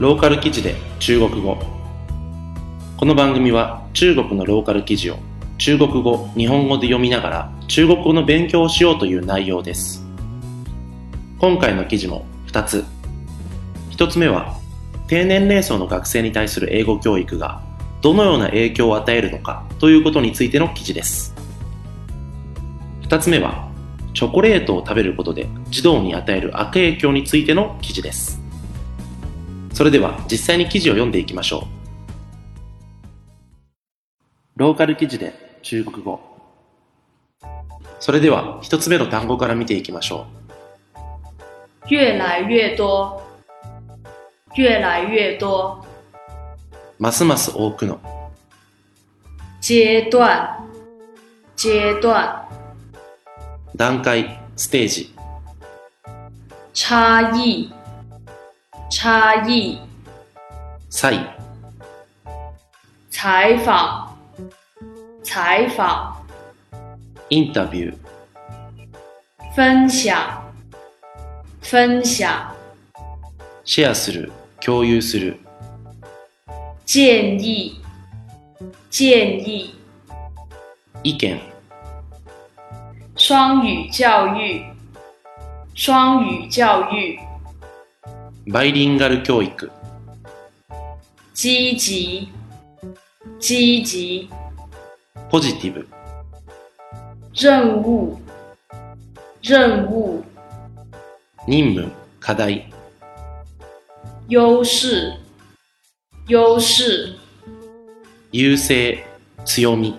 ローカル記事で中国語。この番組は中国のローカル記事を中国語、日本語で読みながら中国語の勉強をしようという内容です。今回の記事も2つ。1つ目は低年齢層の学生に対する英語教育がどのような影響を与えるのかということについての記事です。2つ目はチョコレートを食べることで児童に与える悪影響についての記事です。それでは実際に記事を読んでいきましょう。ローカル記事で中国語。それでは一つ目の単語から見ていきましょう。越来越多。越来越多。ますます多くの。階段。階段。段階ステージ。差異差異差異採訪採訪インタビュー分享分享シェアする共有する建議建議意見双语教育双语教育 バイリンガル教育。積極積極ポジティブ。任務。任務。任務課題。優勢。優勢。優勢強み。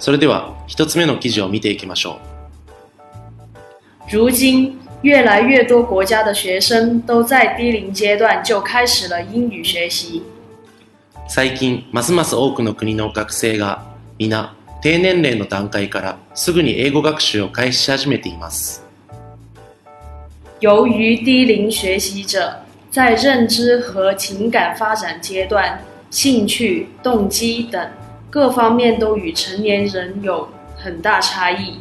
それでは一つ目の記事を見ていきましょう。如今越来越多国家的学生都在低龄阶段就开始了英语学习。最近、ますます多くの国の学生が皆低年齢の段階からすぐに英語学習を開始し始めています。由于低龄学习者在认知和情感发展阶段、兴趣、动机等各方面都与成年人有很大差异。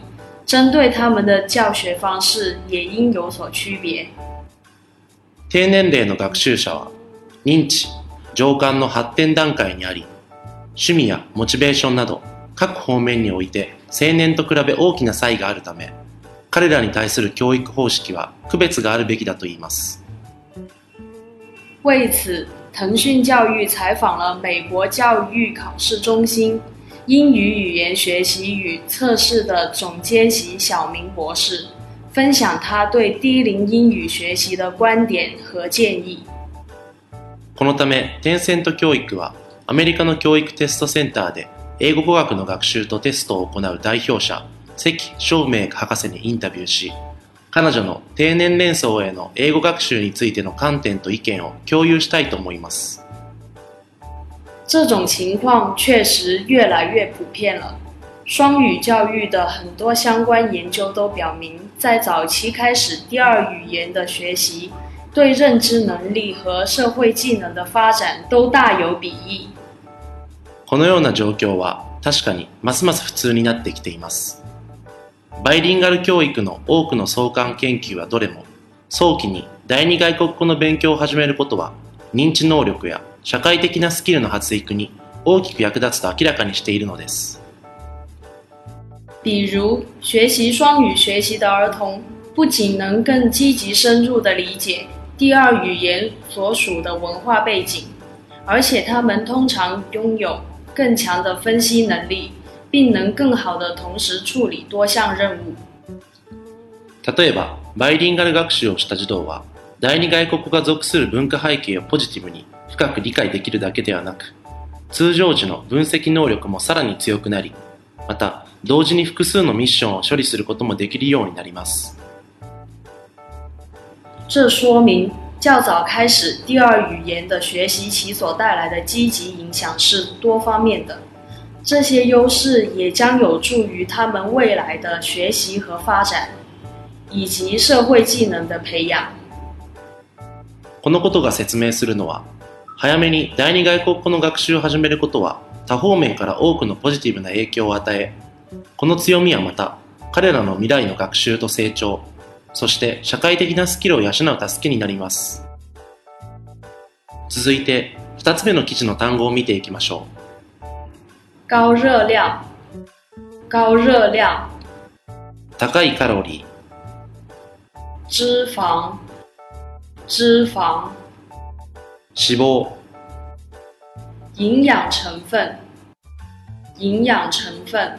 针对他们的教学方式也应有所区别。低年齢の学習者は認知、情感の発展段階にあり、趣味やモチベーションなど各方面において青年と比べ大きな差異があるため、彼らに対する教育方式は区別があるべきだと言います。为此，腾讯教育采访了美国教育考试中心。 英语语言学习与测试的总监席小明博士分享他对低龄英语学习的观点和建议。このため、テンセント教育はアメリカの教育テストセンターで英語語学の学習とテストを行う代表者、関照明博士にインタビューし、彼女の低年齢層への英語学習についての観点と意見を共有したいと思います。这种情况确实越来越普遍了。双语教育的很多相关研究都表明，在早期开始第二语言的学习，对认知能力和社会技能的发展都大有裨益。このような状況は確かにますます普通になってきています。バイリンガル教育の多くの相関研究はどれも、早期に第二外国語の勉強を始めることは、認知能力や 社会的なスキルの発育に大きく役立つと明らかにしているのです。比如，学习双语学习的儿童不仅能更积极深入的理解第二语言所属的文化背景，而且他们通常拥有更强的分析能力，并能更好的同时处理多项任务。例えば、バイリンガル学習をした児童は、第二外国語が属する文化背景をポジティブに深く理解できるだけではなく、通常時の分析能力もさらに強くなり、また同時に複数のミッションを処理することもできるようになります。这说明较早开始第二语言的学习，其所带来的积极影响是多方面的。这些优势也将有助于他们未来的学习和发展，以及社会技能的培养。このことが説明するのは早めに第二外国語の学習を始めることは多方面から多くのポジティブな影響を与え、この強みはまた彼らの未来の学習と成長、そして社会的なスキルを養う助けになります。続いて2つ目の記事の単語を見ていきましょ高热量，高热量，う高いカロリー。脂肪，脂肪，脂肪营养成分，营养成分，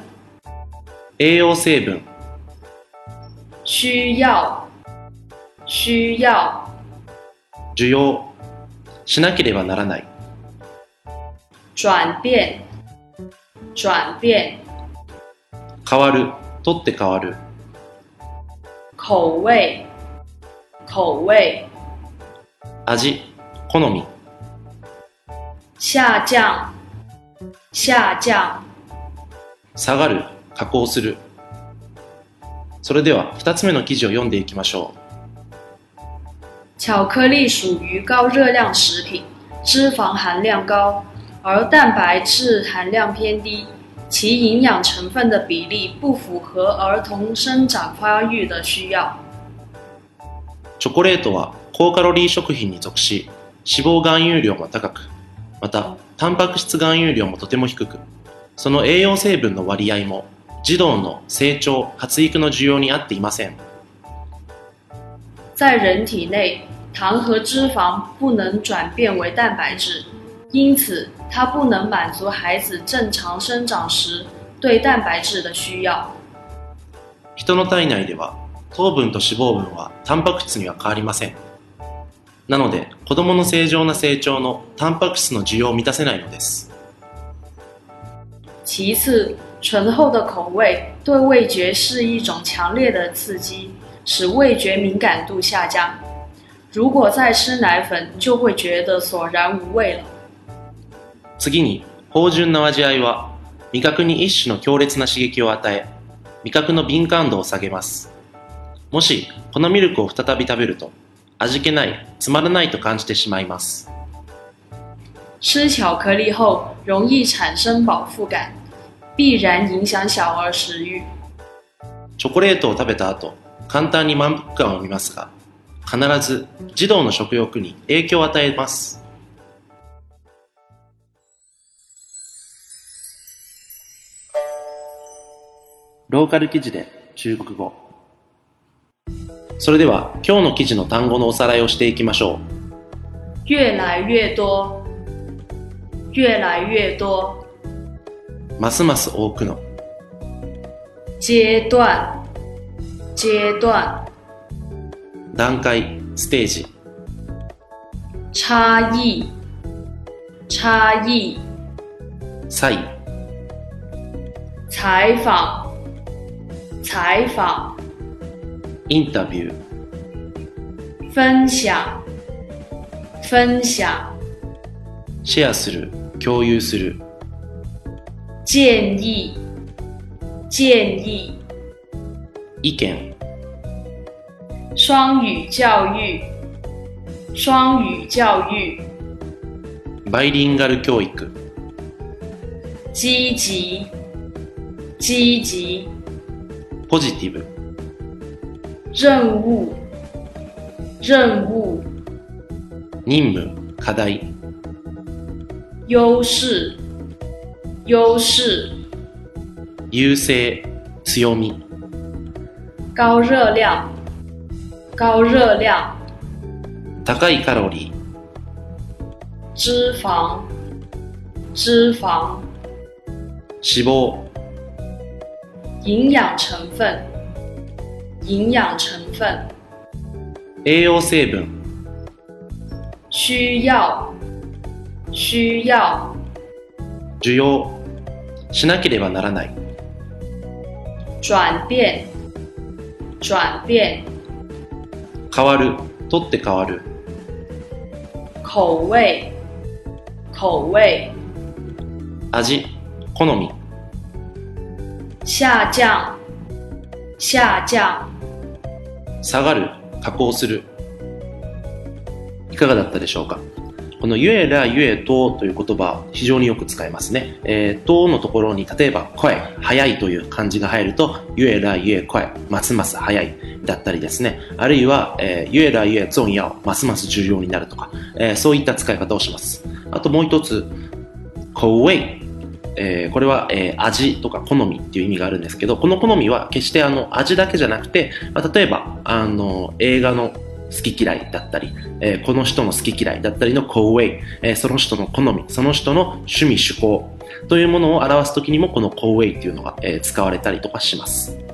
栄養成分。需要，需要，需要。しなければならない。转变，转变，変わる。取って変わる。口味，口味，味好み。下降，下降，下がる。加工する。それでは2つ目の記事を読んでいきましょ巧克力属于高热量食品，脂肪含量高，而蛋白质含量偏低，其营养成分的比例不符合儿童生长发育的需要。うチョコレートは高カロリー食品に属し脂肪含有量も高くまたタンパク質含有量もとても低くその栄養成分の割合も児童の成長発育の需要に合っていません在人体内，糖和脂肪不能转变为蛋白质，因此它不能满足孩子正常生长时对蛋白质的需要。人の体内では糖分と脂肪分はタンパク質には変わりませんなので子供の正常な成長のタンパク質の需要を満たせないのです其次，醇厚的口味对味觉是一种强烈的刺激，使味觉敏感度下降。如果再吃奶粉，就会觉得索然无味了。次に芳醇な味わいは味覚に一種の強烈な刺激を与え味覚の敏感度を下げますもしこのミルクを再び食べると味気ないつまらないと感じてしまいます。吃巧克力后容易产生饱腹感，必然影响小儿食欲。チョコレートを食べた後簡単に満腹感を見ますが必ず児童の食欲に影響を与えます。ローカル記事で中国語それでは今日の記事の単語のおさらいをしていきましょ越来越多，越来越多，うますます多くの。阶段，阶段，段階。ステージ。差异，差異采访，采访，インタビュー。分享，分享，シェアする。共有する。建议，建议，意見。双语教育，双语教育，バイリンガル教育。积极，积极，ポジティブ任务，任务，任務課題优势，优势，優勢強み高热量，高热量，高いカロリー脂肪，脂肪，脂肪营养成分， 营养成分，栄養成分。需要，需要，需要。しなければならない。转变，转变，変わる。取って変わる。口味，口味，味。好み。下降，下降，下がる加工するいかがだったでしょうか？このゆえらゆえとという言葉非常によく使いますね。えー、とのところに例えば声、早いという漢字が入るとゆえらゆえ声、ますます早い、だったりですね、あるいは、えー、越来越重要、ますます重要になるとか、えー、そういった使い方をします。あともう一つ、口味。えー、これは、えー、味とか好みっていう意味があるんですけど、この好みは決してあの味だけじゃなくて、まあ、例えばあの映画の好き嫌いだったり、えー、この人の好き嫌いだったりの口味、えー、その人の好み、その人の趣味趣向というものを表すときにもこの口味っていうのが、えー、使われたりとかします。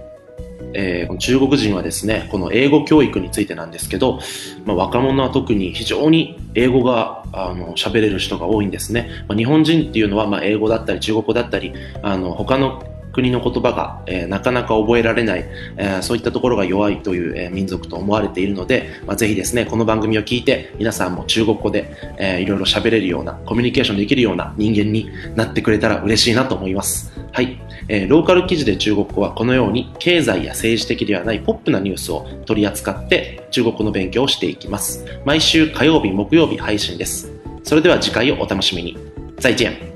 えー、中国人はですね、この英語教育についてなんですけど、まあ、若者は特に非常に英語があの喋れる人が多いんですね。まあ、日本人っていうのは、まあ、英語だったり中国語だったり、あの他の国の言葉が、えー、なかなか覚えられない、えー、そういったところが弱いという、えー、民族と思われているので、まあ、ぜひですね、この番組を聞いて皆さんも中国語で、えー、いろいろ喋れるような、コミュニケーションできるような人間になってくれたら嬉しいなと思います。はい。えー、ローカル記事で中国語はこのように経済や政治的ではないポップなニュースを取り扱って中国語の勉強をしていきます。毎週火曜日、木曜日配信です。それでは次回をお楽しみに。再见。